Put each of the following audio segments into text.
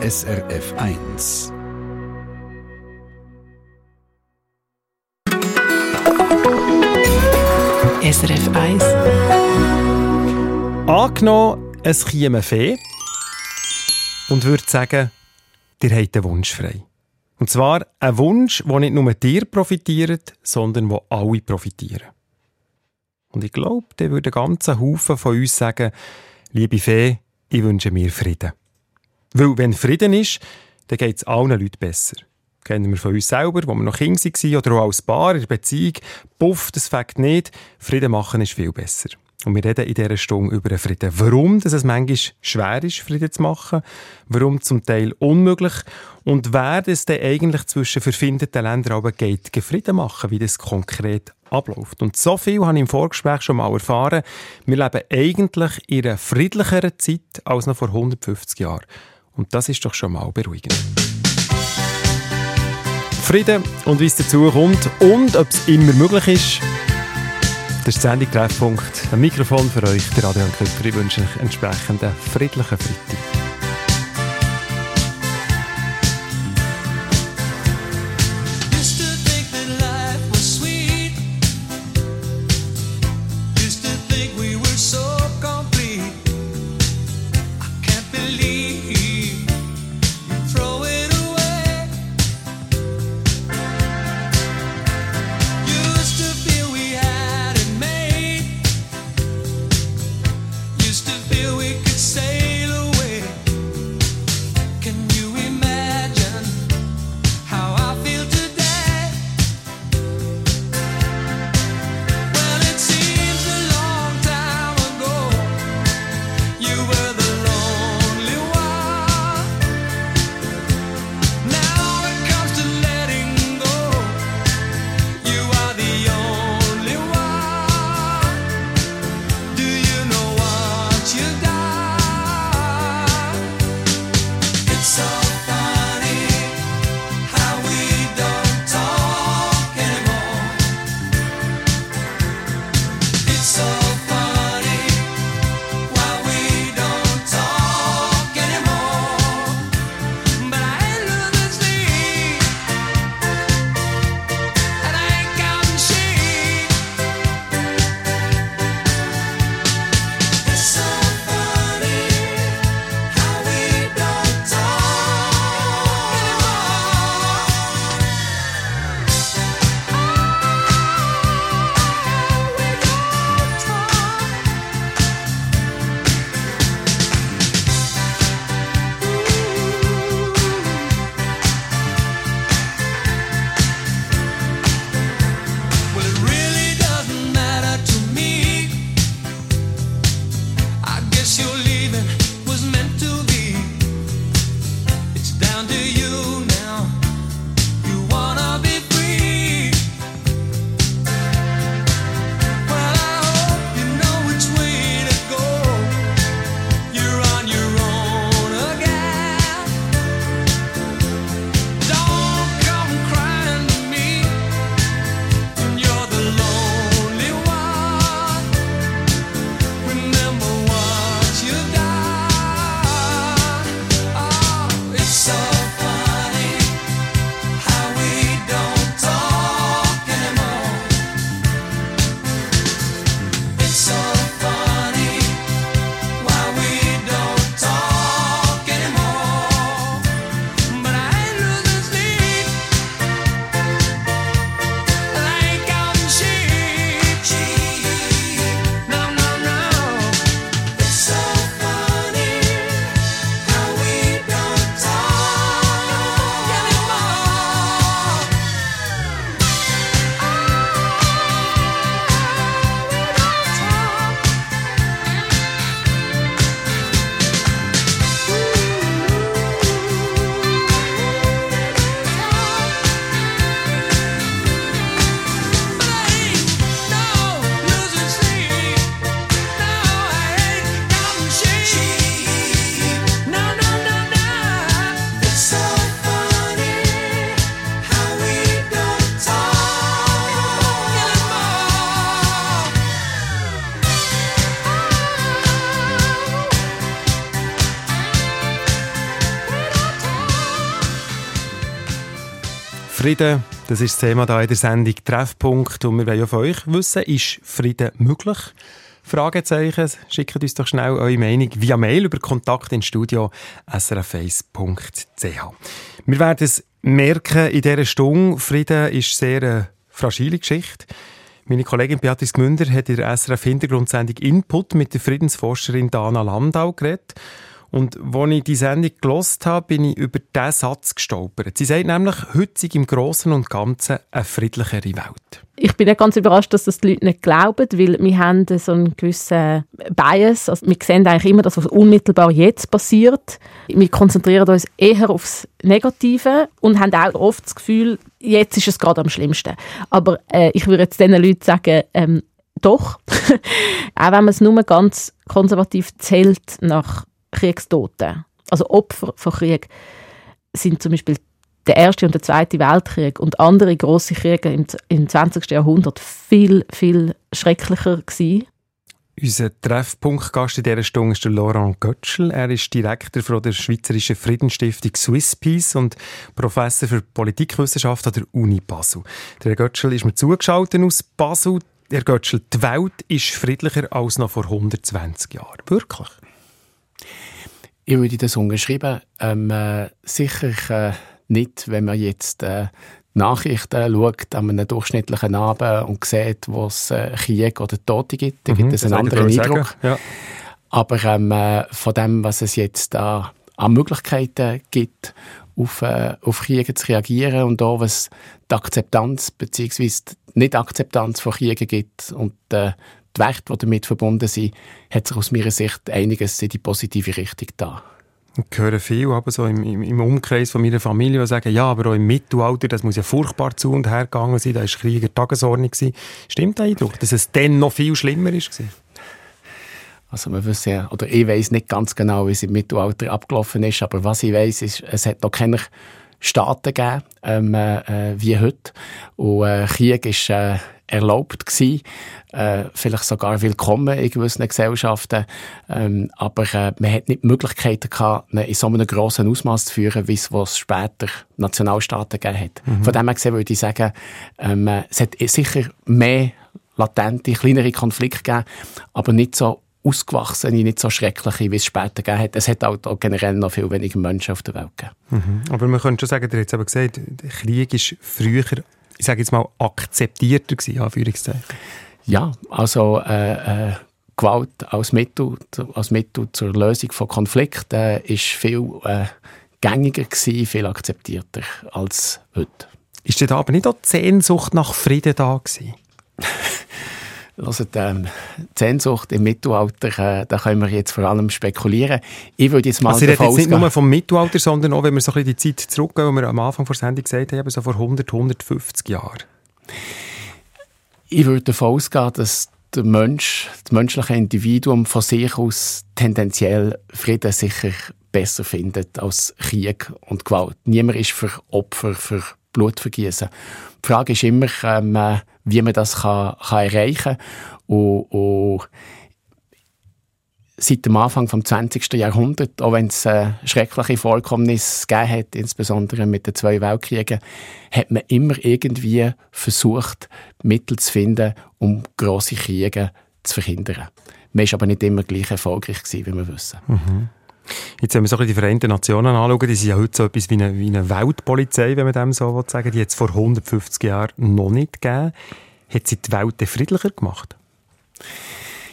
SRF 1. SRF 1. Angenommen, es käme eine Fee und würde sagen, ihr habt einen Wunsch frei. Und zwar ein Wunsch, der nicht nur dir profitiert, sondern wo alle profitieren. Und ich glaube, der würde ein ganzer Haufen von uns sagen, liebe Fee, ich wünsche mir Frieden. Weil wenn Frieden ist, dann geht es allen Leuten besser. Kennen wir von uns selber, wo wir noch Kinder waren oder auch als Paar in der Beziehung. Puff, das fängt nicht. Frieden machen ist viel besser. Und wir reden in dieser Stunde über den Frieden. Warum dass es manchmal schwer ist, Frieden zu machen, warum zum Teil unmöglich und wer es denn eigentlich zwischen verfindeten Ländern aber geht, Frieden machen, wie das konkret abläuft. Und so viel habe ich im Vorgespräch schon mal erfahren. Wir leben eigentlich in einer friedlicheren Zeit als noch vor 150 Jahren. Und das ist doch schon mal beruhigend. Frieden und wie es dazu kommt und ob es immer möglich ist, das ist die Sendung Treffpunkt. Ein Mikrofon für euch, der Adrian Köpfer. Ich wünsche euch entsprechend einen friedlichen Freitag. Frieden, das ist das Thema hier in der Sendung Treffpunkt. Und wir wollen von euch wissen, ist Frieden möglich? Fragezeichen, schickt uns doch schnell eure Meinung via Mail über Kontakt ins Studio srf1.ch. Wir werden es merken in dieser Stunde, Frieden ist sehr eine fragile Geschichte. Meine Kollegin Beatrice Gmünder hat in der SRF-Hintergrundsendung Input mit der Friedensforscherin Dana Landau geredet. Und als ich die Sendung gelost habe, bin ich über diesen Satz gestolpert. Sie sagt nämlich, heute im Großen und Ganzen eine friedlichere Welt. Ich bin nicht ganz überrascht, dass das die Leute nicht glauben, weil wir haben so einen gewissen Bias. Also wir sehen eigentlich immer das, was unmittelbar jetzt passiert. Wir konzentrieren uns eher aufs Negative und haben auch oft das Gefühl, jetzt ist es gerade am schlimmsten. Aber äh, ich würde jetzt diesen Leuten sagen, ähm, doch. auch wenn man es nur ganz konservativ zählt nach Kriegstoten, also Opfer von Krieg, sind zum Beispiel der Erste und der Zweite Weltkrieg und andere große Kriege im, im 20. Jahrhundert viel, viel schrecklicher gewesen. Unser Treffpunktgast in dieser Stunde ist der Laurent Götschel. Er ist Direktor von der Schweizerischen Friedensstiftung Swiss Peace und Professor für Politikwissenschaft an der Uni Basel. Der Götschel ist mir zugeschaltet aus Basel. Herr Götschel, die Welt ist friedlicher als noch vor 120 Jahren. Wirklich? Ich würde das unterschreiben. Ähm, äh, sicher äh, nicht, wenn man jetzt äh, Nachrichten schaut an einem durchschnittlichen Abend und sieht, wo es äh, Krieg oder Tote gibt. Da mhm, gibt es einen anderen Eindruck. Ja. Aber ähm, äh, von dem, was es jetzt da an Möglichkeiten gibt, auf, äh, auf Kriege zu reagieren und auch was die Akzeptanz bzw. die Nicht-Akzeptanz von Kriegen gibt und äh, die Werte, die damit verbunden sind, hat sich aus meiner Sicht einiges in die positive Richtung da. Ich höre viel aber so im, im, Umkreis von meiner Familie, die sagen, ja, aber auch im Mittelalter, das muss ja furchtbar zu und her gegangen sein, da war Krieg in Tagesordnung. Gewesen. Stimmt der Eindruck, dass es dann noch viel schlimmer war? Also wir wissen ja, oder ich weiß nicht ganz genau, wie es im Mittelalter abgelaufen ist, aber was ich weiß, ist, es hat noch keine Staaten gegeben, ähm, äh, wie heute. Und äh, Krieg ist äh, erlaubt gewesen, äh, vielleicht sogar willkommen in gewissen Gesellschaften, ähm, aber äh, man hat nicht die Möglichkeiten gehabt, in so einem grossen Ausmaß zu führen, wie es was später Nationalstaaten gegeben hat. Mhm. Von dem her gesehen würde ich sagen, ähm, es hat sicher mehr latente, kleinere Konflikte gegeben, aber nicht so ausgewachsene, nicht so schreckliche, wie es später gegeben hat. Es hat auch generell noch viel weniger Menschen auf der Welt gegeben. Mhm. Aber man könnte schon sagen, ihr habt es aber gesagt, der Krieg ist früher, ich sage jetzt mal, akzeptierter gewesen, Anführungszeichen. Ja, also äh, äh, Gewalt als Mittel, als Mittel zur Lösung von Konflikten äh, ist viel äh, gängiger gewesen, viel akzeptierter als heute. Ist denn aber nicht auch die Sehnsucht nach Frieden da gewesen? Also ähm, die Sehnsucht im Mittelalter, äh, da können wir jetzt vor allem spekulieren. Ich würde jetzt mal also davon jetzt nicht nur vom Mittelalter, sondern auch, wenn wir so ein bisschen die Zeit zurückgehen, wo wir am Anfang der Sendung gesagt haben, so vor 100, 150 Jahren. Ich würde davon ausgehen, dass der Mensch, das menschliche Individuum von sich aus tendenziell Frieden sicher besser findet als Krieg und Gewalt. Niemand ist für Opfer, für Blutvergießen. Die Frage ist immer, ähm, äh, wie man das kann, kann erreichen kann. Und, und seit dem Anfang des 20. Jahrhunderts, auch wenn es äh, schreckliche Vorkommnisse gegeben hat, insbesondere mit den zwei Weltkriegen, hat man immer irgendwie versucht, Mittel zu finden, um grosse Kriege zu verhindern. Man war aber nicht immer gleich erfolgreich, gewesen, wie wir wissen. Mhm. Jetzt, wenn wir so die Vereinten Nationen anschauen, die sind ja heute so etwas wie eine, wie eine Weltpolizei, wenn man dem so sagen die hat es vor 150 Jahren noch nicht gegeben. Hat sie die Welt friedlicher gemacht?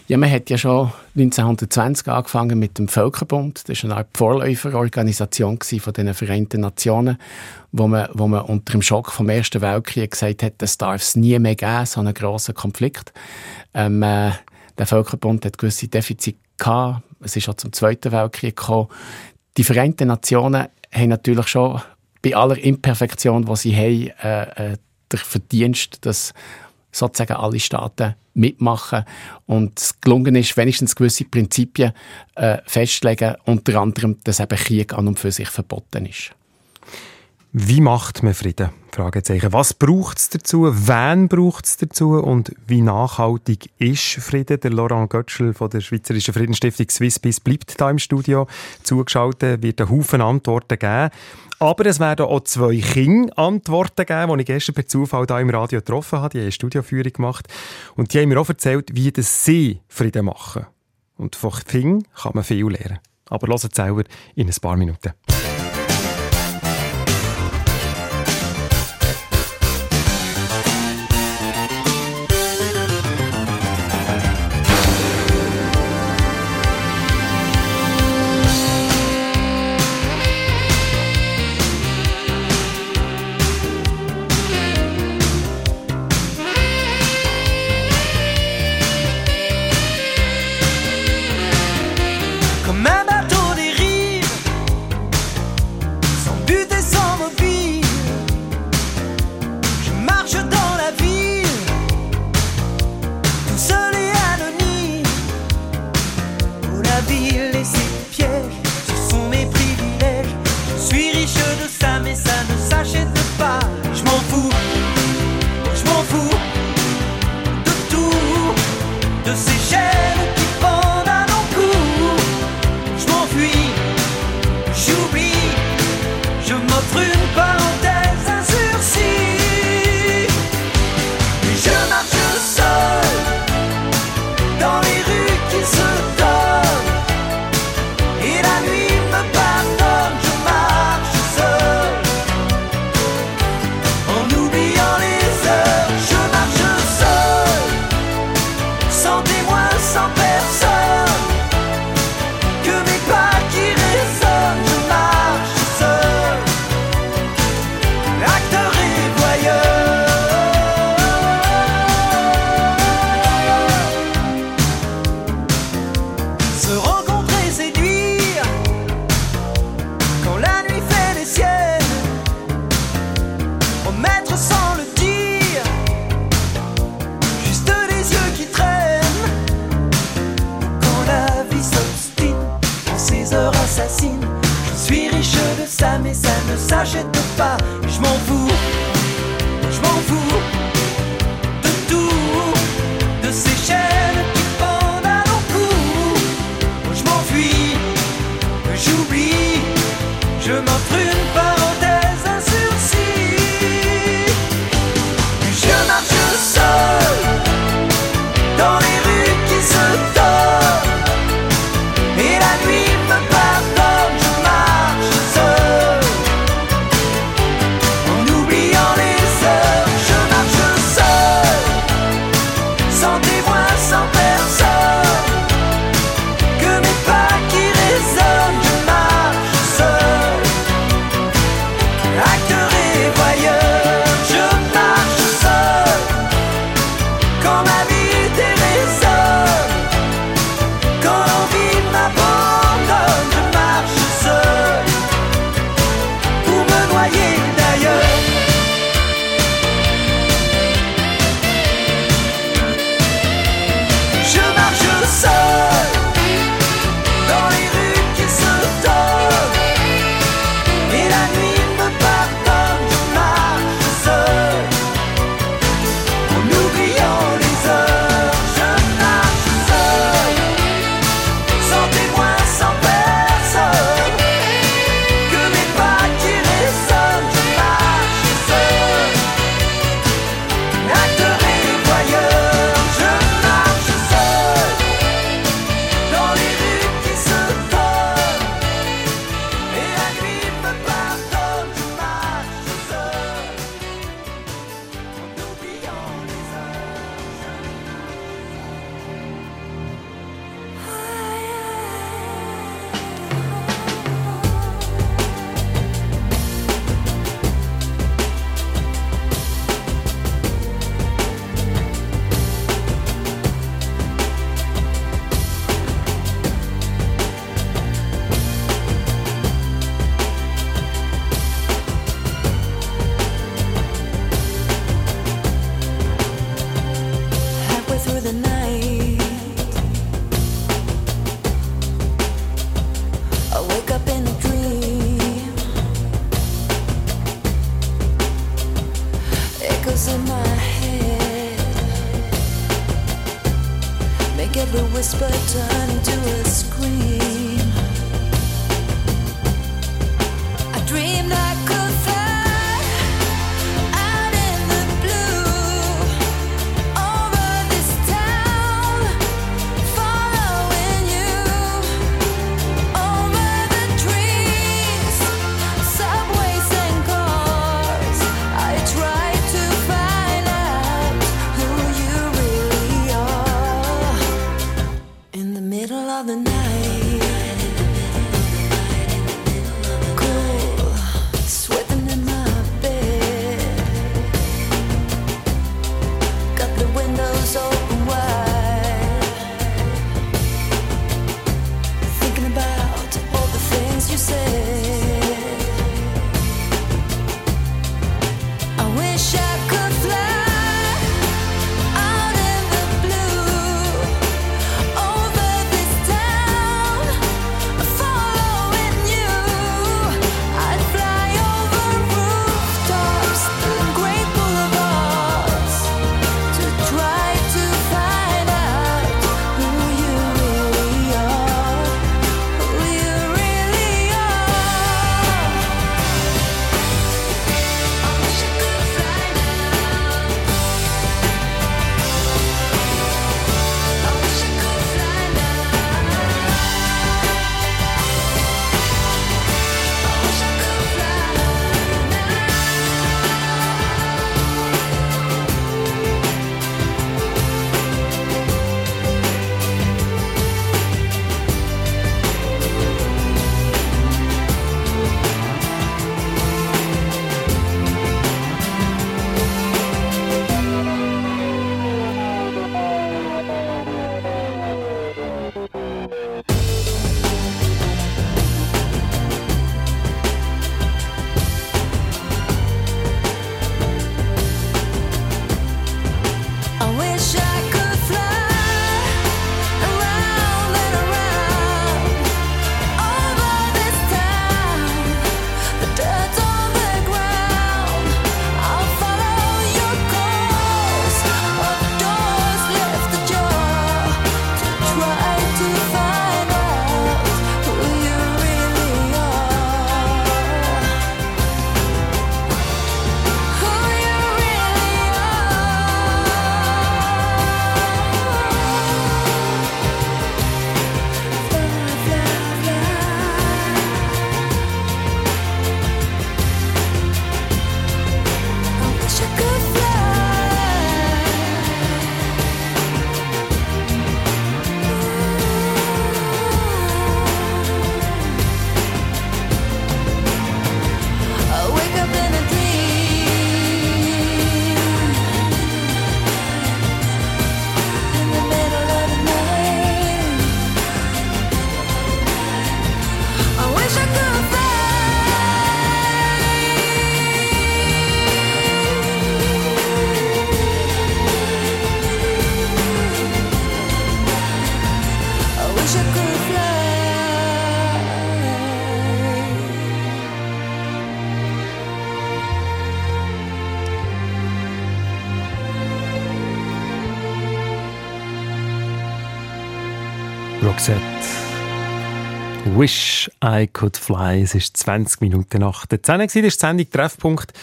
Ja, man hat ja schon 1920 angefangen mit dem Völkerbund. Das war eine Vorläuferorganisation von den Vereinten Nationen, wo man, wo man unter dem Schock vom Ersten Weltkrieg gesagt hat, das darf es nie mehr geben, so einen grossen Konflikt. Ähm, äh, der Völkerbund hat gewisse Defizite gehabt. Es ist auch zum Zweiten Weltkrieg gekommen. Die Vereinten Nationen haben natürlich schon bei aller Imperfektion, die sie haben, äh, äh, der Verdienst, dass sozusagen alle Staaten mitmachen und es gelungen ist, wenigstens gewisse Prinzipien äh, festlegen, unter anderem, dass eben Krieg an und für sich verboten ist. Wie macht man Frieden? Fragezeichen. Was braucht es dazu? Wen braucht es dazu? Und wie nachhaltig ist Frieden? Der Laurent Götschel von der Schweizerischen Friedensstiftung Swiss Peace bleibt da im Studio zugeschaltet, wird einen Haufen Antworten geben. Aber es werden auch zwei Kinder Antworten geben, die ich gestern per Zufall hier im Radio getroffen habe. Die haben eine Studioführung gemacht. Und die haben mir auch erzählt, wie das sie Frieden machen. Und von Kindern kann man viel lernen. Aber hören selber in ein paar Minuten. I could fly. Es ist 20 Minuten nach der 10 Uhr. Das ist die Sendung Treffpunkt,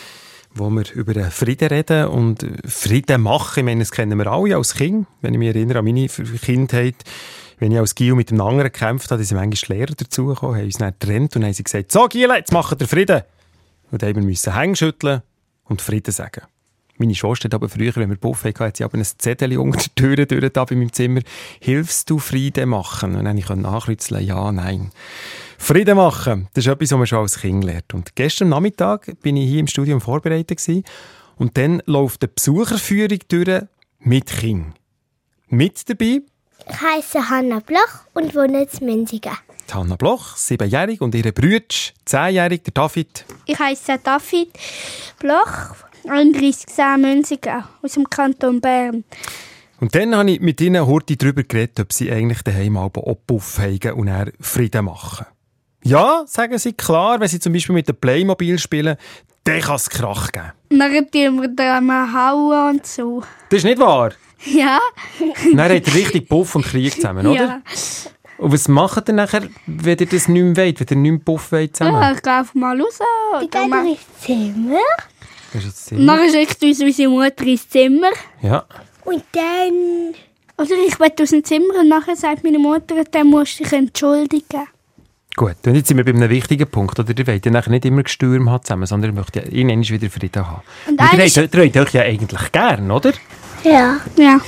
wo wir über den Frieden reden und Frieden machen. Ich meine, das kennen wir alle als Kind. Wenn ich mich erinnere an meine Kindheit, wenn ich als Gio mit einem anderen gekämpft habe, sind manchmal Lehrer dazugekommen, haben uns dann getrennt und haben sie gesagt, so Giele, jetzt machen wir Frieden. Und dann haben wir müssen Hänge schütteln und Frieden sagen. Meine Schwester hat aber früher, wenn wir Buff hatten, hat sie aber ein Zettel unter der Tür durch da bei meinem Zimmer. Hilfst du Frieden machen? Und dann konnte ich nachkreuzeln, ja, nein. Frieden machen, das ist etwas, was man schon als Kind lernt. Und gestern Nachmittag bin ich hier im Studium vorbereitet gewesen, und dann läuft eine Besucherführung durch mit Kind. Mit dabei Ich heiße Hanna Bloch und wohne in Münzigen. die Hanna Bloch, siebenjährig, und ihre Brüder, zehnjährig, der David. Ich heiße David Bloch, 31 Münzigen aus dem Kanton Bern. Und dann habe ich mit ihnen heute darüber geredet, ob sie eigentlich daheim auch Puff haben und Frieden machen. Ja, sagen sie klar, wenn sie zum Beispiel mit dem Playmobil spielen, dann kann es Krach geben. Dann tun wir dran hauen und so. Das ist nicht wahr. Ja? Dann ihr richtig Puff und Krieg zusammen, oder? Ja. Und was macht ihr nachher, wenn ihr das nicht mehr wollt, wenn ihr nicht mehr Puff wollt zusammen? Ja, ich gehe einfach mal raus. Dann, gehen mach- ins Zimmer. Das ist jetzt dann schickt uns unsere Mutter ins Zimmer. Ja. Und dann... Oder ich will aus dem Zimmer und nachher sagt meine Mutter, dann musst du dich entschuldigen. Gut, und jetzt sind wir bei einem wichtigen Punkt. Oder ihr wollt ja nachher nicht immer Gestürm haben zusammen, sondern ihr möchtet ja irgendwann wieder Frieden haben. Und Und ihr habt euch ja eigentlich gern, oder? Ja. Ja.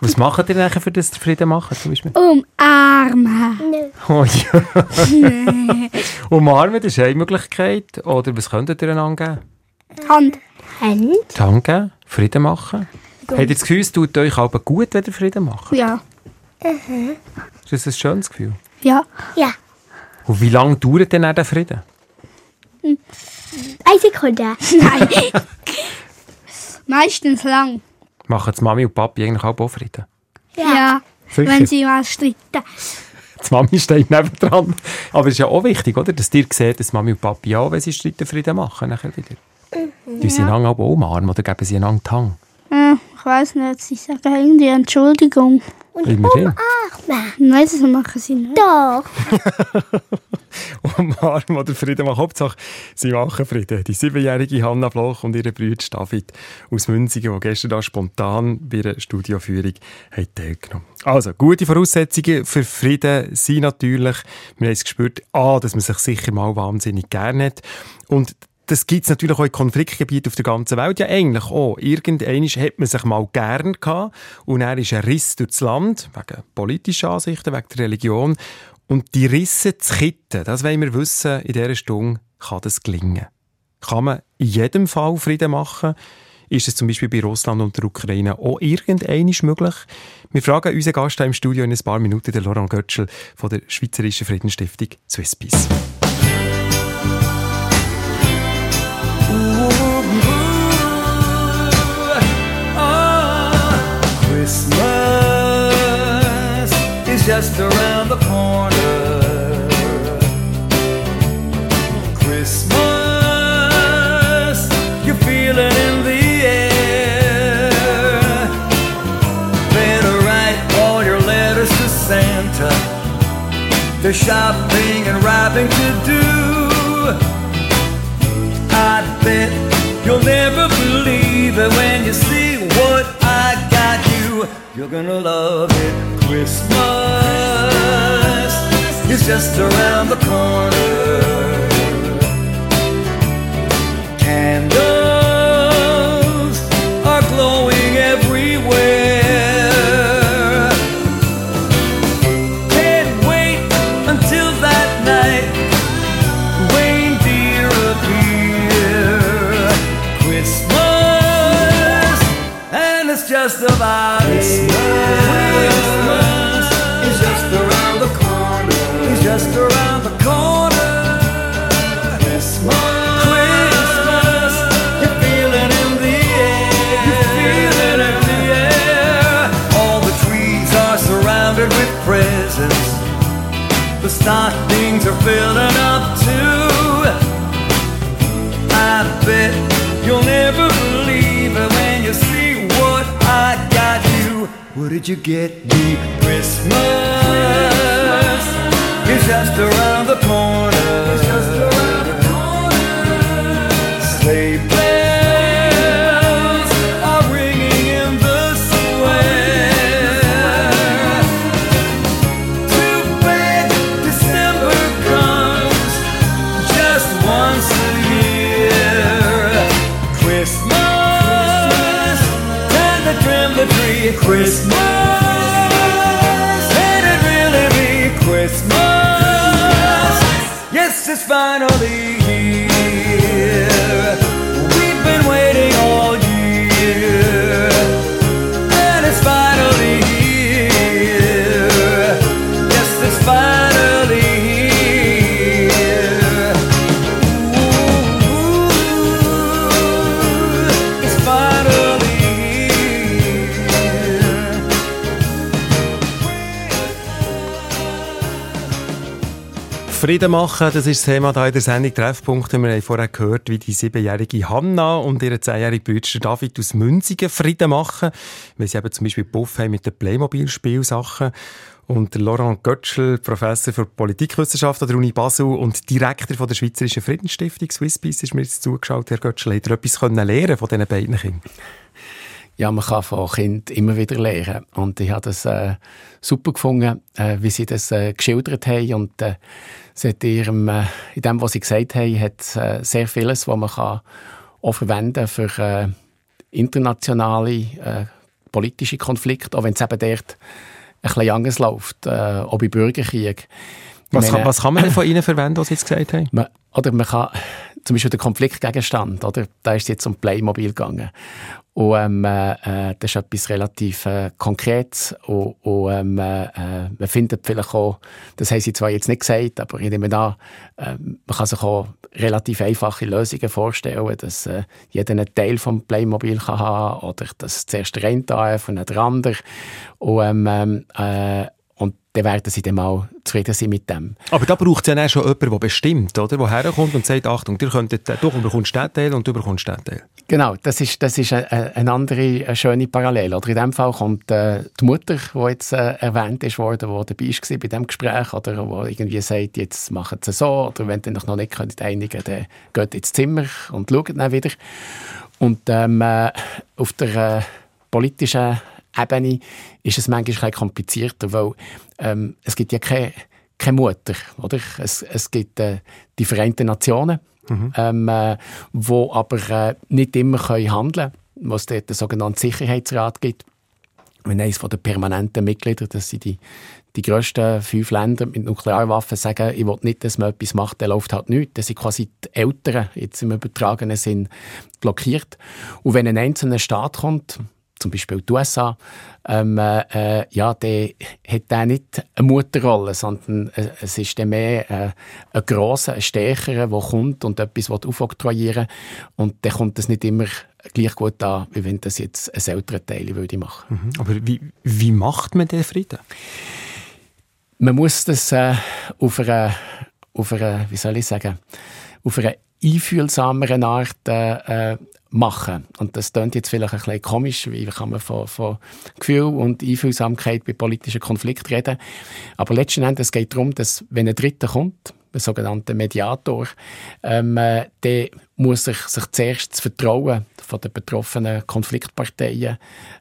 Was macht ihr nachher, für das ihr Frieden machen, zum Beispiel? Umarmen. Nö. Oh ja. Umarmen, das ist eine Möglichkeit. Oder was könntet ihr einander geben? Hand. Hand. Die Hand geben, Frieden machen. Habt ihr das Gefühl, es tut euch aber gut, wenn ihr Frieden macht? Ja. Ist das ein schönes Gefühl? Ja. Ja. Und wie lange dauert denn der Frieden? Eine Sekunde. Nein. Meistens lang. Machen die Mami und Papi eigentlich auch Frieden? Ja. Sicher. Wenn sie mal streiten. Die Mami steht nebendran. Aber es ist ja auch wichtig, oder? dass ihr seht, dass Mami und Papi auch, wenn sie streiten, Frieden machen. Nachher wieder. Mhm. Die sie einander auch umarmen oder geben sie einander die Hand. Ja, ich weiß nicht, sie sagen irgendwie Entschuldigung. Immerhin. Nein, das machen sie nicht. Doch. Umarmen oder Frieden machen. Hauptsache, sie machen Frieden. Die siebenjährige Hanna Bloch und ihre Brüder David aus Münzigen, die gestern da spontan bei einer Studioführung haben teilgenommen Also, gute Voraussetzungen für Frieden sind natürlich, wir haben es gespürt, A, dass man sich sicher mal wahnsinnig gerne hat und das gibt es natürlich auch in Konfliktgebieten auf der ganzen Welt. Ja, eigentlich auch. Irgendwann hat man sich mal gern gehabt und dann ist ein Riss durchs Land, wegen politischer Ansichten, wegen der Religion. Und die Risse zu kitten, das wollen wir wissen, in dieser Stunde kann das gelingen. Kann man in jedem Fall Frieden machen? Ist es zum Beispiel bei Russland und der Ukraine auch irgendein möglich? Wir fragen unseren Gast im Studio in ein paar Minuten, den Laurent Götschel von der Schweizerischen Friedensstiftung Swiss. Just around the corner. Christmas, you feel it in the air. Better write all your letters to Santa. There's shopping and wrapping to do. I bet you'll never believe it when you see what I got you. You're gonna love it. Christmas is just around the corner. Candles stockings are filling up too. I bet you'll never believe it when you see what I got you. What did you get me? Christmas is just around the corner. Christmas, Frieden machen, das ist das Thema hier in der Sendung Treffpunkte. Wir haben vorher gehört, wie die siebenjährige Hanna und ihr zehnjährige Bruder David aus Münzigen Frieden machen, weil sie eben zum Beispiel Buff haben mit den Playmobil-Spielsachen. Und Laurent Götschel, Professor für Politikwissenschaft an der Uni Basel und Direktor von der Schweizerischen Friedensstiftung Swisspeace, ist mir jetzt zugeschaut, Herr Götschel. Hat er etwas lernen von diesen beiden Kindern? Ja, man kann von Kindern immer wieder lernen. Und ich habe das äh, super gefunden, äh, wie sie das äh, geschildert haben. Und äh, sie hat ihrem, äh, in dem, was sie gesagt haben, hat äh, sehr vieles, was man kann auch verwenden für äh, internationale äh, politische Konflikte, auch wenn es eben dort ein bisschen anders läuft, äh, auch bei Bürgerkrieg. Was, kann, meine, was kann man denn von Ihnen verwenden, was Sie jetzt gesagt haben? man, oder man kann, zum Beispiel der Konfliktgegenstand, oder? Da ist es jetzt um Playmobil gegangen. Und ähm, äh, äh, das ist etwas relativ äh, Konkretes. Und, und ähm, äh, äh, man findet vielleicht auch, das haben sie zwar jetzt nicht gesagt, aber ich nehme an, äh, man kann sich auch relativ einfache Lösungen vorstellen, dass äh, jeder einen Teil vom Playmobil kann haben oder dass zuerst der eine ist und dann der andere. Und, ähm, ähm, äh, und dann werden sie dann mal zufrieden sein mit dem. Aber da braucht es ja dann schon jemanden, der bestimmt, oder? Der herkommt und sagt, Achtung, ihr könntet, du bekommst den Teil und du bekommst den Teil. Genau, das ist, das ist eine, eine andere eine schöne Parallele. Oder in dem Fall kommt äh, die Mutter, die jetzt äh, erwähnt ist worden, die dabei war bei diesem Gespräch, oder die irgendwie sagt, jetzt machen sie es so, oder wenn ihr noch nicht könnt einigen dann geht ins Zimmer und schaut dann wieder. Und ähm, äh, auf der äh, politischen Ebene ist es manchmal ein komplizierter, weil ähm, es gibt ja keine, keine Mutter, oder? Es, es gibt äh, die Vereinten Nationen, ähm, äh, wo aber äh, nicht immer können handeln können, was dort den sogenannten Sicherheitsrat gibt. Wenn eines den permanenten Mitgliedern, das sind die, die grössten fünf Länder mit Nuklearwaffen, sagen, ich will nicht, dass man etwas macht, dann läuft halt nichts. Das sind quasi die Älteren, jetzt im übertragenen Sinn, blockiert. Und wenn ein einzelner Staat kommt, zum Beispiel die USA, ähm, äh, ja, der hat der nicht eine Mutterrolle, sondern äh, es ist dann mehr äh, ein grosser, ein stärkerer, der kommt und etwas will aufoktroyieren Und dann kommt das nicht immer gleich gut an, wie wenn das jetzt ein älterer Teil würde machen. Mhm. Aber wie, wie macht man den Frieden? Man muss das äh, auf einer, auf einer, wie soll ich sagen, auf einer einfühlsameren Art äh, machen. Und das klingt jetzt vielleicht ein bisschen komisch, wie kann man von, von Gefühl und Einfühlsamkeit bei politischen Konflikten reden. Aber letzten Endes geht es darum, dass wenn ein Dritter kommt, ein sogenannter Mediator, ähm, äh, der muss sich, sich zuerst das Vertrauen von den betroffenen Konfliktparteien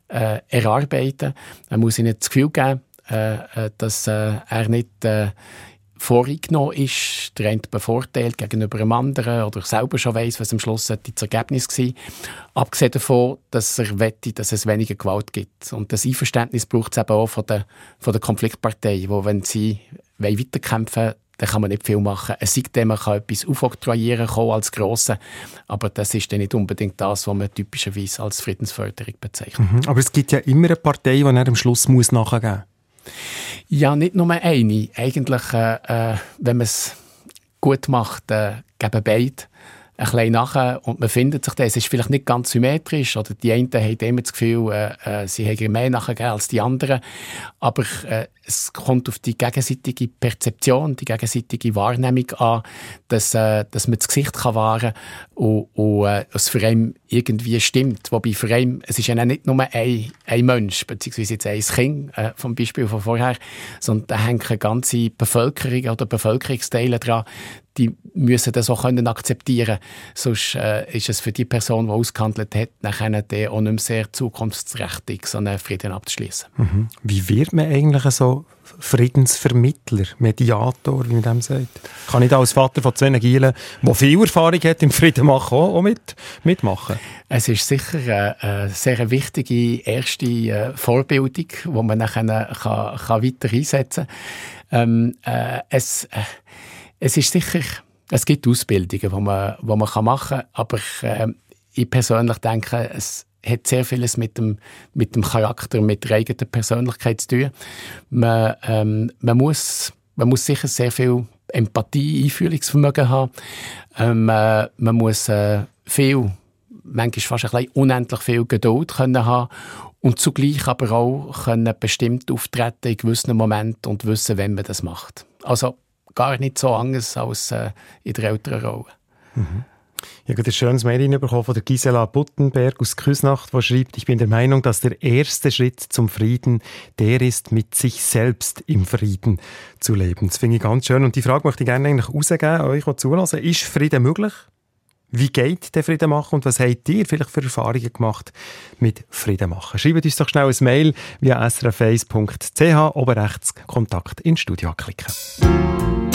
äh, erarbeiten. Er muss ihnen das Gefühl geben, äh, äh, dass äh, er nicht äh, voreingenommen ist, der eine bevorteilt gegenüber einem anderen oder selber schon weiss, was am Schluss das Ergebnis war. Abgesehen davon, dass er wette, dass es weniger Gewalt gibt. Und das Einverständnis braucht es eben auch von der, von der Konfliktpartei, wo wenn sie weiterkämpfen wollen, dann kann man nicht viel machen. Es sei denn, man kann etwas aufoktroyieren als Grosse, aber das ist dann nicht unbedingt das, was man typischerweise als Friedensförderung bezeichnet. Mhm. Aber es gibt ja immer eine Partei, die am Schluss muss nachgeben muss. Ja, nicht nur eine. Eigentlich, äh, äh, wenn man es gut macht, äh, geben beide ein bisschen nachher und man findet sich dann. Es ist vielleicht nicht ganz symmetrisch oder die einen haben immer das Gefühl, äh, äh, sie haben mehr nachgegeben als die anderen, aber äh, es kommt auf die gegenseitige Perzeption, die gegenseitige Wahrnehmung an, dass, äh, dass man das Gesicht kann wahren und, und äh, es für einen irgendwie stimmt. Wobei für einen, es ist ja nicht nur ein, ein Mensch, beziehungsweise jetzt ein Kind äh, vom Beispiel von vorher, sondern da hängen eine ganze Bevölkerung oder Bevölkerungsteile dran, die müssen das auch können akzeptieren Sonst äh, ist es für die Person, die ausgehandelt hat, nachher auch nicht mehr sehr zukunftsträchtig, so einen Frieden abzuschließen. Mhm. Wie wird man eigentlich so Friedensvermittler, Mediator, wie man dem sagt? Kann ich da als Vater von zwei Gielen, der viel Erfahrung hat im Frieden machen, auch, mit, mitmachen? Es ist sicher eine, eine sehr wichtige erste äh, Vorbildung, die man nachher kann, kann weiter einsetzen kann. Ähm, äh, es, äh, es ist sicher, es gibt Ausbildungen, die man, die man machen kann, aber äh, ich persönlich denke, es hat sehr vieles mit dem, mit dem Charakter, mit der eigenen Persönlichkeit zu tun. Man, ähm, man, muss, man muss sicher sehr viel Empathie, Einfühlungsvermögen haben. Ähm, äh, man muss äh, viel, manchmal fast ein bisschen unendlich viel Geduld können haben und zugleich aber auch können bestimmt auftreten in gewissen Momenten und wissen, wenn man das macht. Also gar nicht so anders als äh, in der älteren Rolle. Ich habe ein schönes Mail bekommen von der Gisela Buttenberg aus Küsnacht, die schreibt, ich bin der Meinung, dass der erste Schritt zum Frieden der ist, mit sich selbst im Frieden zu leben. Das finde ich ganz schön. Und die Frage möchte ich gerne eigentlich rausgeben, euch, die zulassen. Ist Frieden möglich? Wie geht der Frieden machen und was habt ihr vielleicht für Erfahrungen gemacht mit Frieden machen? Schreibt uns doch schnell ein Mail via srf1.ch, oben rechts Kontakt ins Studio klicken.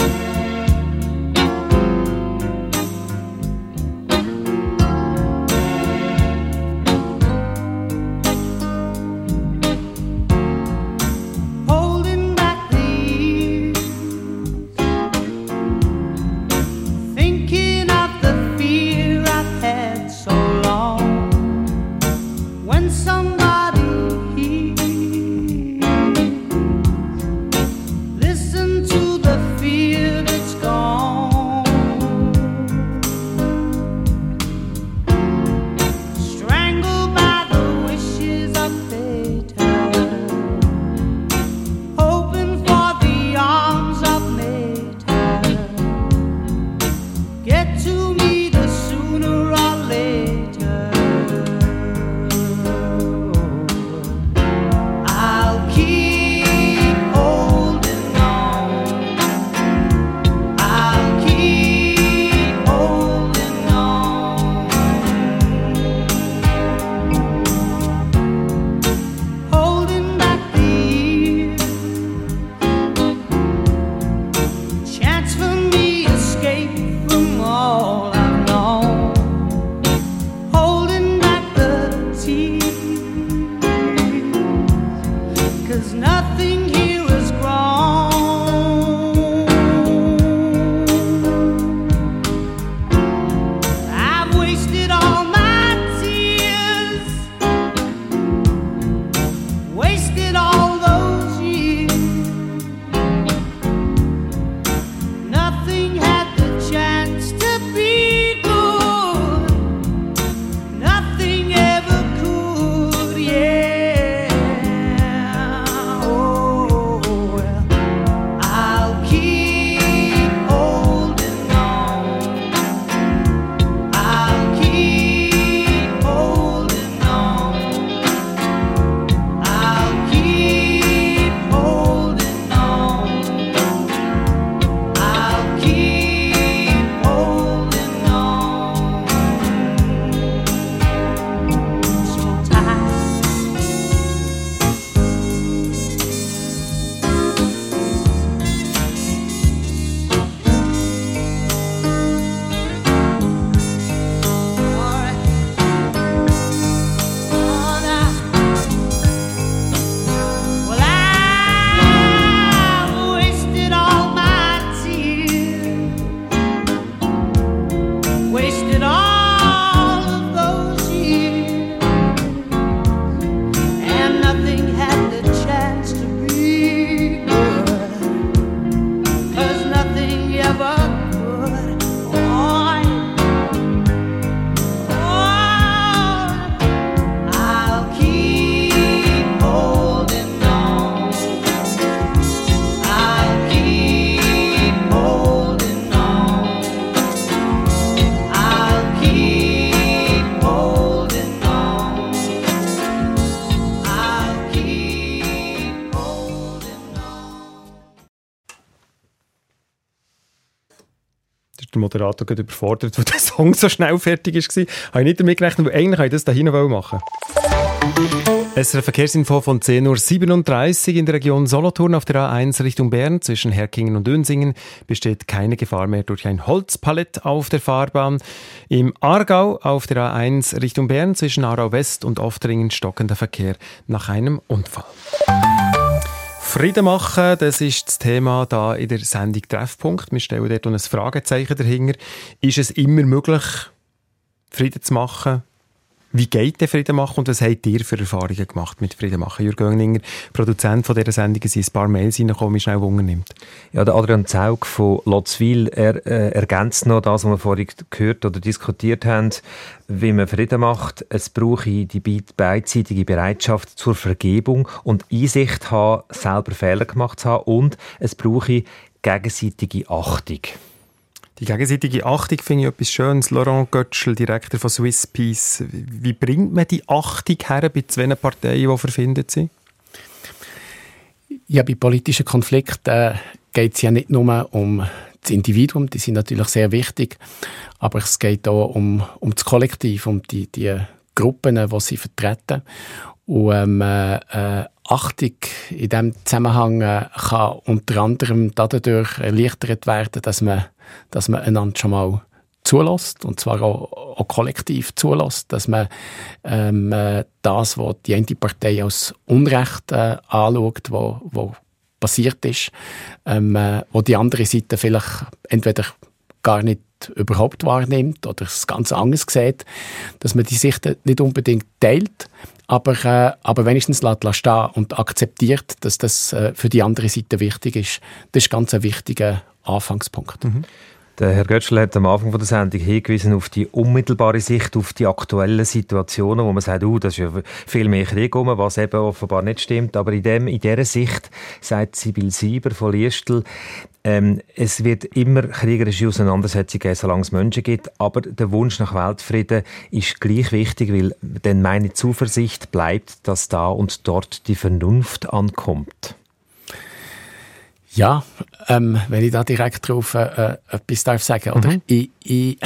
Der Moderator gerade überfordert, weil der Song so schnell fertig war. Habe ich nicht damit gerechnet, weil eigentlich wollte ich das da hinten machen Es ist eine Verkehrsinfo von 10.37 Uhr in der Region Solothurn auf der A1 Richtung Bern. Zwischen Herkingen und Dönsingen besteht keine Gefahr mehr durch ein Holzpalett auf der Fahrbahn. Im Aargau auf der A1 Richtung Bern zwischen Aarau West und Oftringen stockender Verkehr nach einem Unfall. Frieden machen, das ist das Thema da in der Sendung Treffpunkt. Wir stellen dort ein Fragezeichen dahinter. Ist es immer möglich, Frieden zu machen? Wie geht der Frieden machen und was habt ihr für Erfahrungen gemacht mit Frieden machen? Jürgen Oenninger, Produzent von dieser Sendung, sind ein paar Mails reingekommen, wie schnell Wunder nimmt. Ja, der Adrian Zaug von Lotzwil, er äh, ergänzt noch das, was wir vorhin gehört oder diskutiert haben, wie man Frieden macht. Es brauche die be- beidseitige Bereitschaft zur Vergebung und Einsicht haben, selber Fehler gemacht zu haben und es brauche gegenseitige Achtung. Die gegenseitige Achtung finde ich etwas Schönes. Laurent Götschel, Direktor von Swiss Peace. Wie bringt man die Achtung her bei zwei Parteien, die verfindet sind? Ja, bei politischen Konflikten äh, geht es ja nicht nur um das Individuum, die sind natürlich sehr wichtig, aber es geht auch um, um das Kollektiv, um die, die Gruppen, die sie vertreten. Und ähm, äh, äh, Achtung in diesem Zusammenhang äh, kann unter anderem dadurch erleichtert werden, dass man, dass man einander schon mal zulässt, und zwar auch, auch kollektiv zulässt, dass man ähm, äh, das, was die eine Partei als Unrecht äh, anschaut, wo, wo passiert ist, ähm, äh, wo die andere Seite vielleicht entweder gar nicht überhaupt wahrnimmt oder es ganz anders sieht, dass man die Sicht nicht unbedingt teilt, aber, äh, aber wenigstens lässt stehen und akzeptiert, dass das äh, für die andere Seite wichtig ist. Das ist ganz ein wichtiger Anfangspunkt. Der Herr Götschel hat am Anfang der Sendung hingewiesen auf die unmittelbare Sicht, auf die aktuellen Situationen, wo man sagt, uh, das ist ja viel mehr Krieg rum, was eben offenbar nicht stimmt. Aber in, dem, in dieser Sicht sagt Sibyl Sieber von Liestl, ähm, es wird immer kriegerische Auseinandersetzungen geben, solange es Menschen gibt, aber der Wunsch nach Weltfrieden ist gleich wichtig, weil denn meine Zuversicht bleibt, dass da und dort die Vernunft ankommt. Ja, ähm, wenn ich da direkt drauf äh, etwas darf sagen, oder? Ich, ich,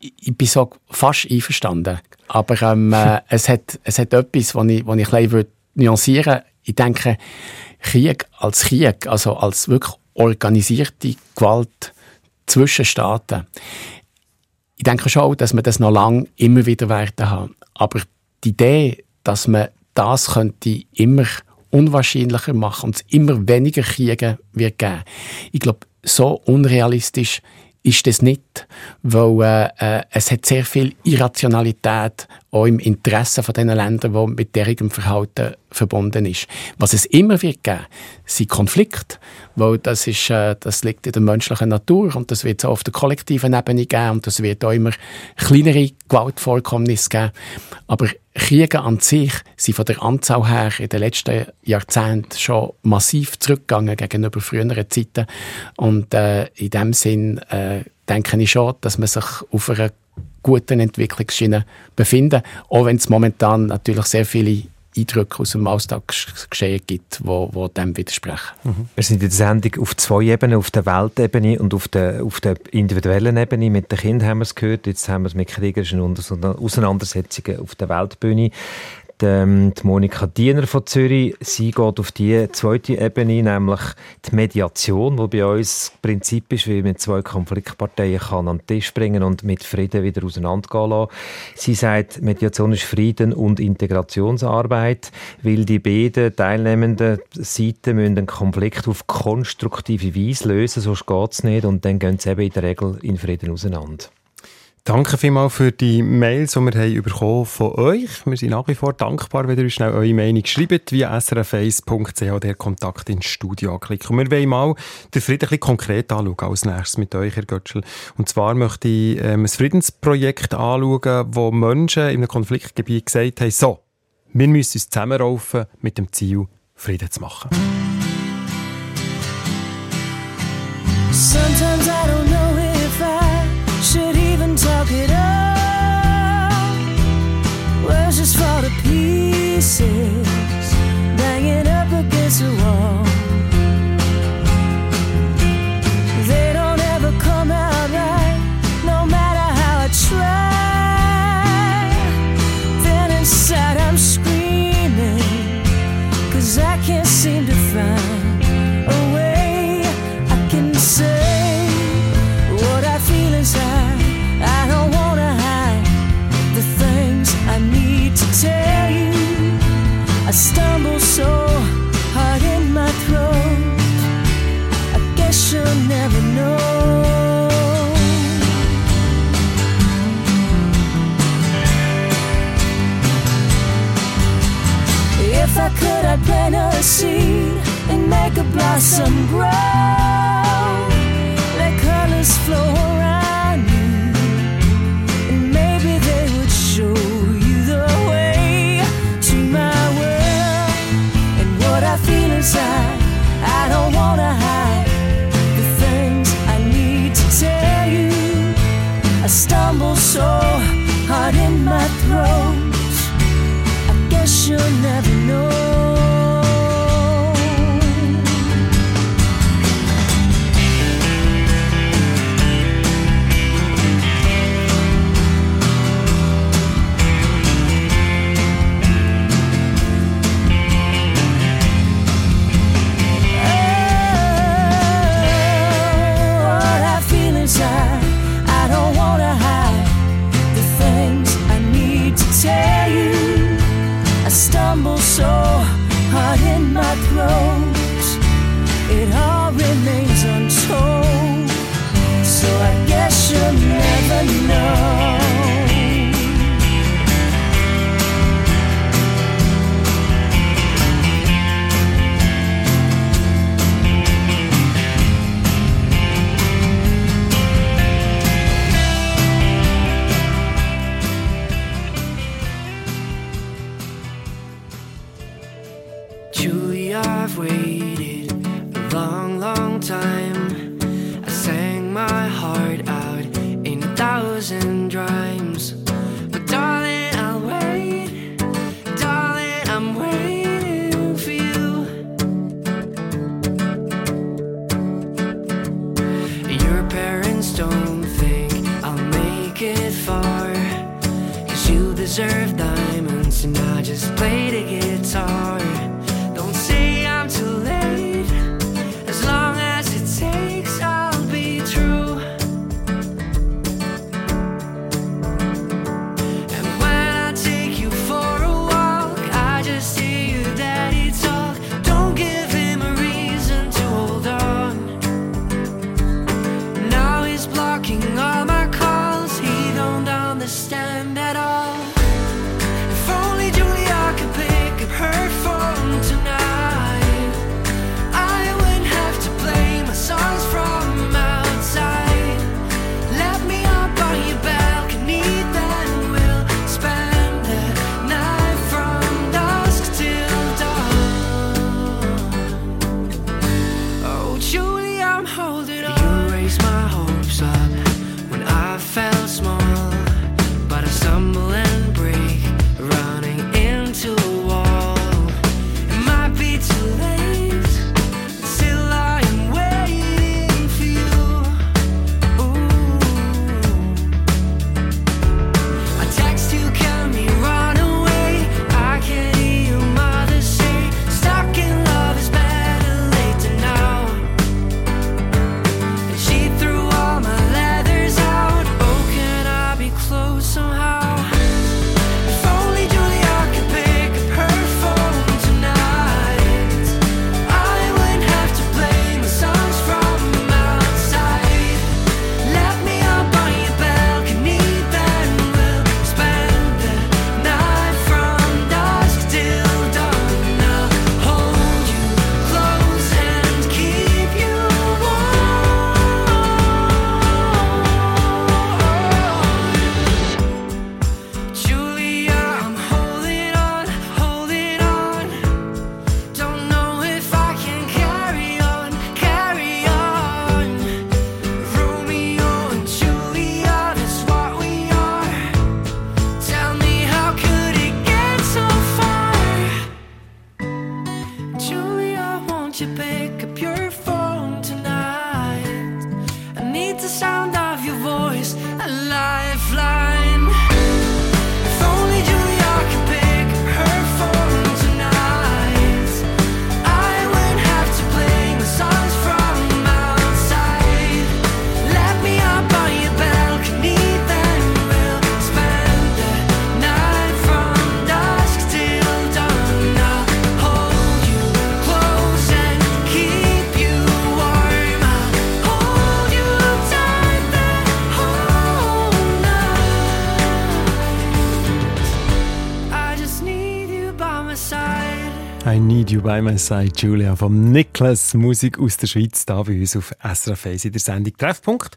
ich, ich bin so fast einverstanden, aber ähm, äh, es, hat, es hat etwas, was ich, was ich ein bisschen nuancieren würde. Ich denke, Krieg als Krieg, also als wirklich organisierte Gewalt zwischen Staaten, ich denke schon, dass wir das noch lange immer wieder werden haben. Aber die Idee, dass man das könnte immer unwahrscheinlicher machen und es immer weniger Kriege wird geben. Ich glaube, so unrealistisch ist das nicht, weil äh, äh, es hat sehr viel Irrationalität auch im Interesse von den Ländern, die mit derigem Verhalten verbunden ist. Was es immer wird geben, sind Konflikte, weil das, ist, äh, das liegt in der menschlichen Natur und das wird es auch auf der kollektiven Ebene geben und es wird auch immer kleinere Gewaltvorkommnisse geben. Aber Kriege an sich sind von der Anzahl her in den letzten Jahrzehnten schon massiv zurückgegangen gegenüber früheren Zeiten. Und äh, in dem Sinn äh, denke ich schon, dass man sich auf einer guten Entwicklungsschiene befindet, auch wenn es momentan natürlich sehr viele Eindrücke aus dem Alltagsgeschehen gibt, wo, wo dem widersprechen. Wir sind in der Sendung auf zwei Ebenen, auf der Weltebene und auf der, auf der individuellen Ebene. Mit den Kindern haben wir es gehört, jetzt haben wir es mit kriegerischen Auseinandersetzungen auf der Weltbühne. Ähm, die Monika Diener von Zürich, sie geht auf die zweite Ebene, nämlich die Mediation, wo bei uns das Prinzip ist, wie man zwei Konfliktparteien kann an den Tisch bringen und mit Frieden wieder auseinandergehen lassen. Sie sagt, Mediation ist Frieden und Integrationsarbeit, weil die beiden teilnehmenden Seiten müssen einen Konflikt auf konstruktive Weise lösen, sonst geht es nicht und dann gehen sie eben in der Regel in Frieden auseinander. Danke vielmals für die Mails, die wir haben bekommen von euch. Wir sind nach wie vor dankbar, wenn ihr uns schnell eure Meinung schreibt, via srf1.ch, der Kontakt ins Studio anklicken. Und wir wollen mal den Frieden ein bisschen konkret anschauen, als nächstes mit euch, Herr Götschel. Und zwar möchte ich ähm, ein Friedensprojekt anschauen, wo Menschen in einem Konfliktgebiet gesagt haben, so, wir müssen uns zusammenraufen mit dem Ziel, Frieden zu machen. Pieces, banging up against the wall. But I'd plant a seed and make a blossom grow. Let colors flow around you, and maybe they would show you the way to my world. And what I feel inside, I don't wanna hide the things I need to tell you. I stumble so hard in my throat. I guess you'll never know. I Need You By My Side, Julia von Niklas, Musik aus der Schweiz, da bei uns auf SRF in der Sendung «Treffpunkt»,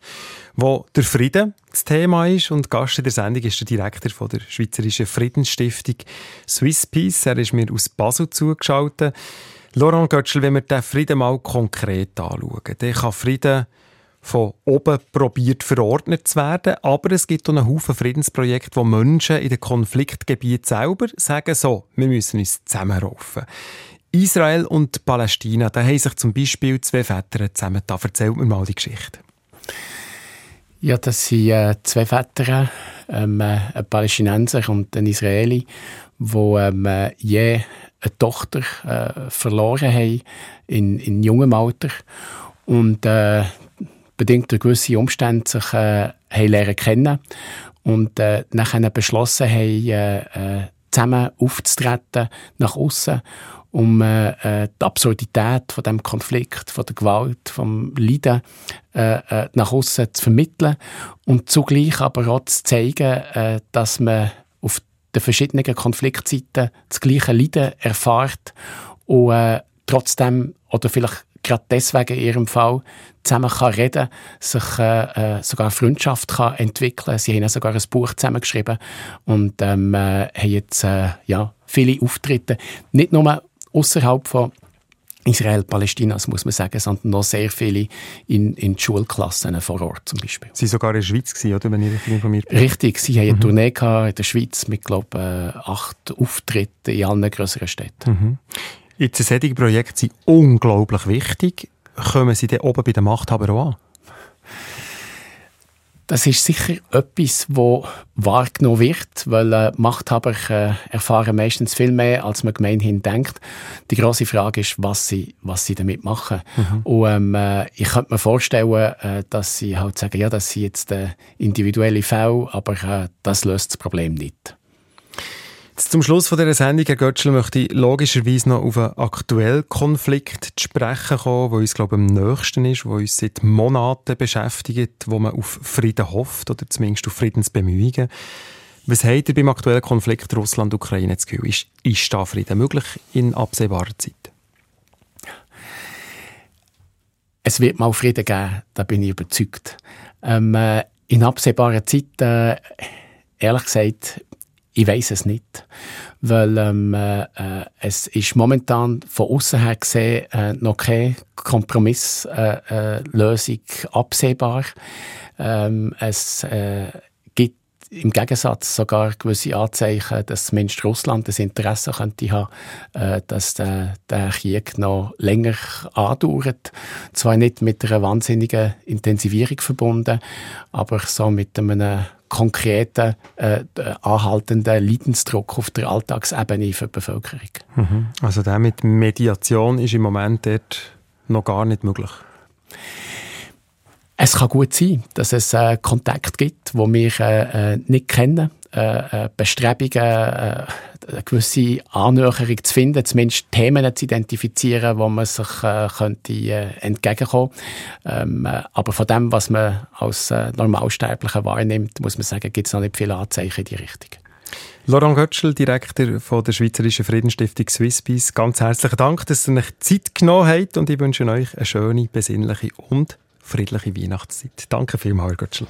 wo der Frieden das Thema ist und Gast in der Sendung ist der Direktor von der Schweizerischen Friedensstiftung Swiss Peace. Er ist mir aus Basel zugeschaltet. Laurent Götzschel, wenn wir den Frieden mal konkret anschauen, dann kann Frieden von oben probiert verordnet zu werden, aber es gibt auch einen Haufen Friedensprojekte, wo Menschen in den Konfliktgebieten selber sagen, so, wir müssen uns zusammenraufen. Israel und Palästina, da haben sich zum Beispiel zwei Väter zusammen. Da erzählt mir mal die Geschichte. Ja, das sind äh, zwei Väter, ähm, äh, ein Palästinenser und ein Israeli, die ähm, äh, je eine Tochter äh, verloren haben in, in jungem Alter und äh, bedingt durch gewisse Umstände sich äh, haben lernen kennen und äh, nachher beschlossen haben, äh, äh, zusammen aufzutreten nach außen, um äh, äh, die Absurdität von dem Konflikt, von der Gewalt, vom Leiden äh, äh, nach außen zu vermitteln und zugleich aber auch zu zeigen, äh, dass man auf den verschiedenen Konfliktseiten das gleiche Leiden erfährt und äh, trotzdem oder vielleicht gerade deswegen in ihrem Fall zusammen kann reden, sich äh, äh, sogar Freundschaft kann entwickeln. Sie haben sogar ein Buch zusammengeschrieben und ähm, äh, haben jetzt äh, ja, viele Auftritte, nicht nur außerhalb von Israel, Palästinas, muss man sagen, sondern noch sehr viele in, in Schulklassen vor Ort zum Beispiel. Sie waren sogar in der Schweiz, gewesen, oder, wenn ich richtig informiert bin? Richtig, sie haben eine Tournee gehabt in der Schweiz mit, glaube äh, acht Auftritten in allen grösseren Städten. Mhm. Jetzt, solche Projekte sind unglaublich wichtig. Kommen Sie dann oben bei den Machthabern auch an? Das ist sicher etwas, wo wahrgenommen wird, weil äh, Machthaber äh, erfahren meistens viel mehr, als man gemeinhin denkt. Die große Frage ist, was sie, was sie damit machen. Mhm. Und ähm, äh, ich könnte mir vorstellen, äh, dass sie halt sagen, ja, das sind jetzt äh, individuelle Fälle, aber äh, das löst das Problem nicht. Zum Schluss von dieser Sendung, Herr Götschel, möchte ich logischerweise noch auf einen aktuellen Konflikt zu sprechen kommen, der uns, glaube ich, am nächsten ist, der uns seit Monaten beschäftigt, wo man auf Frieden hofft oder zumindest auf Friedensbemühungen. Was habt ihr beim aktuellen Konflikt Russland-Ukraine das Gefühl? Ist, ist da Frieden möglich in absehbarer Zeit? Es wird mal Frieden geben, da bin ich überzeugt. Ähm, äh, in absehbarer Zeit, äh, ehrlich gesagt, ich weiß es nicht, weil ähm, äh, es ist momentan von außen her gesehen äh, noch keine Kompromisslösung äh, äh, absehbar. Ähm, es äh, gibt im Gegensatz sogar gewisse Anzeichen, dass zumindest Russland das Interesse könnte haben, äh, dass der, der Krieg noch länger andauert. Zwar nicht mit einer wahnsinnigen Intensivierung verbunden, aber so mit einem konkreten, äh, anhaltenden Leidensdruck auf der Alltagsebene für die Bevölkerung. Mhm. Also der mit Mediation ist im Moment dort noch gar nicht möglich. Es kann gut sein, dass es äh, Kontakt gibt, wo wir äh, äh, nicht kennen. Äh, äh, Bestrebungen, äh, eine gewisse Annäherung zu finden, zumindest Themen zu identifizieren, wo man sich äh, könnte äh, entgegenkommen. Ähm, äh, aber von dem, was man als äh, Normalsterblicher wahrnimmt, muss man sagen, gibt es noch nicht viele Anzeichen in die Richtung. Laurent Götschel, Direktor von der Schweizerischen Friedensstiftung Swisspeace, ganz herzlichen Dank, dass ihr euch Zeit genommen habt und ich wünsche euch eine schöne, besinnliche und friedliche Weihnachtszeit. Danke vielmals, Herr Götschel.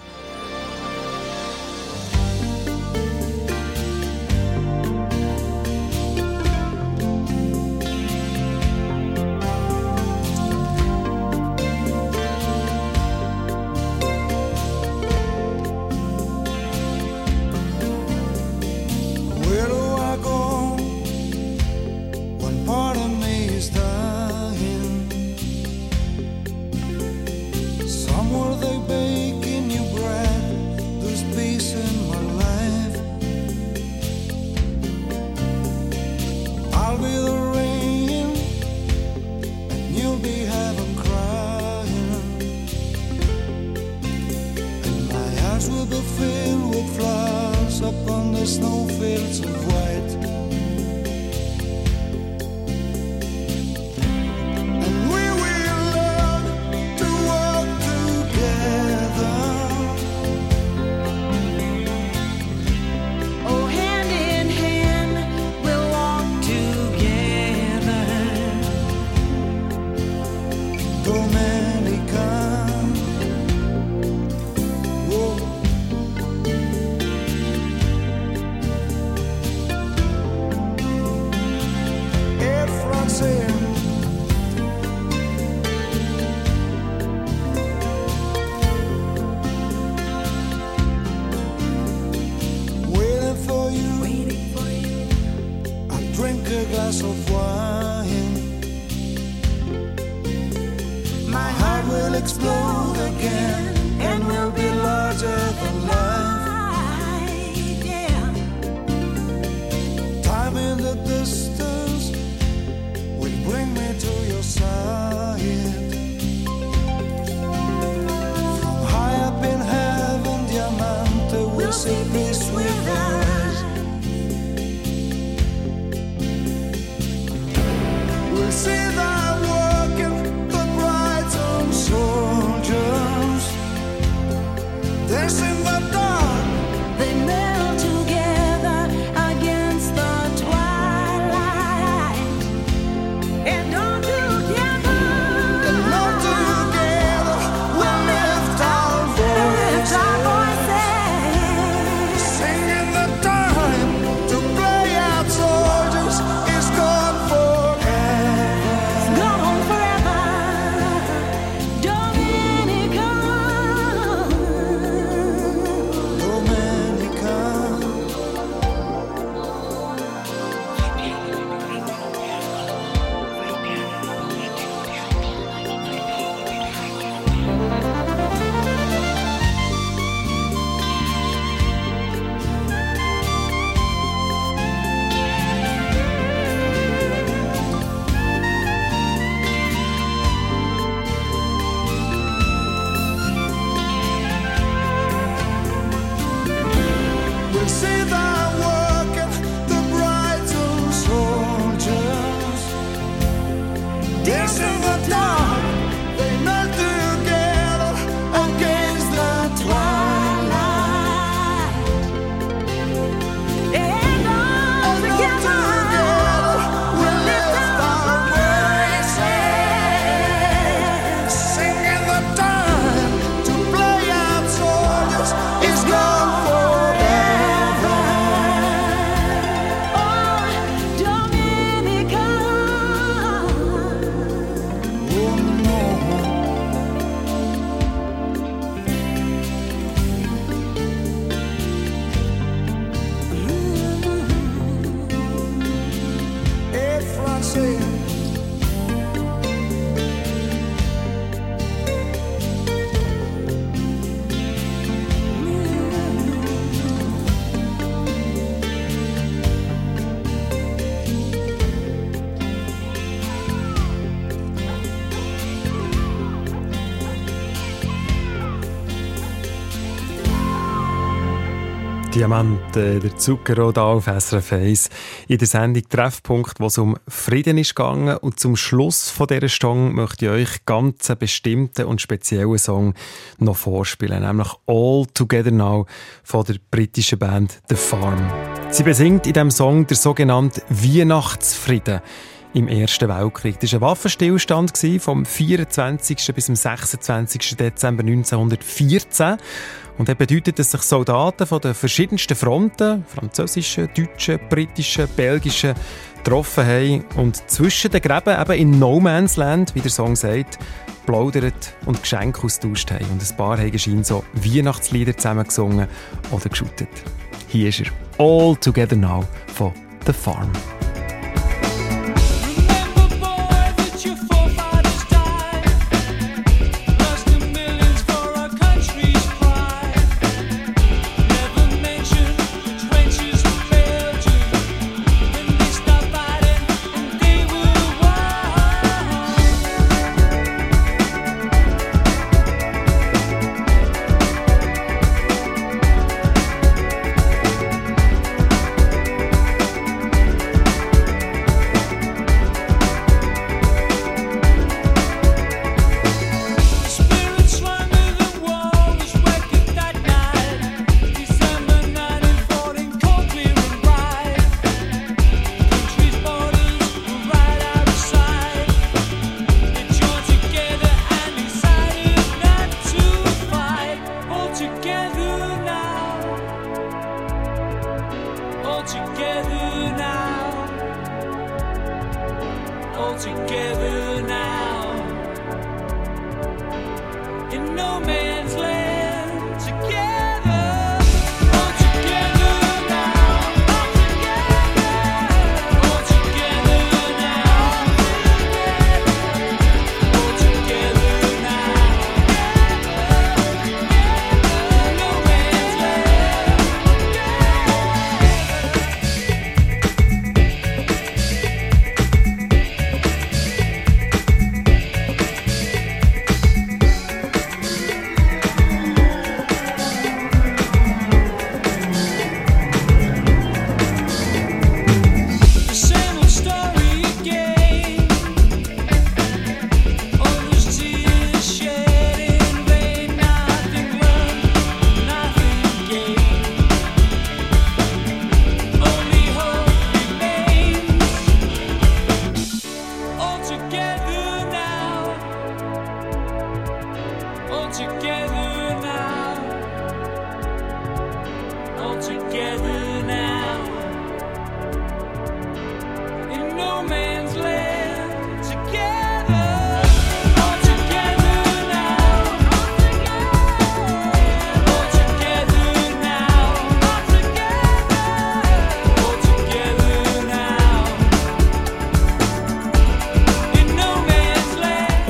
Diamanten, der Zuckerrot auf SRF 1. In der Sendung Treffpunkt, wo es um Frieden ist gegangen. Und zum Schluss von dieser Song möchte ich euch ganz einen bestimmten und speziellen Song noch vorspielen. Nämlich All Together Now von der britischen Band The Farm. Sie besingt in diesem Song der sogenannte Weihnachtsfrieden im Ersten Weltkrieg. Das war ein Waffenstillstand vom 24. bis zum 26. Dezember 1914. Und das bedeutet, dass sich Soldaten von den verschiedensten Fronten, französischen, deutschen, britischen, belgischen, getroffen haben und zwischen den Gräben eben in No Man's Land, wie der Song sagt, plaudert und Geschenke austauscht haben. Und ein paar haben scheinbar so Weihnachtslieder zusammengesungen oder geschüttet. Hier ist er. All Together Now von The Farm.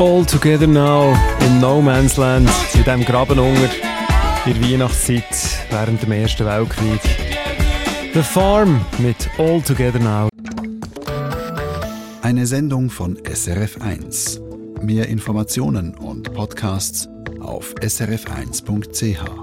All Together Now in No Man's Land, in diesem Graben unter, in Weihnachtszeit während dem Ersten Weltkrieg. The Farm mit All Together Now. Eine Sendung von SRF1. Mehr Informationen und Podcasts auf srf1.ch.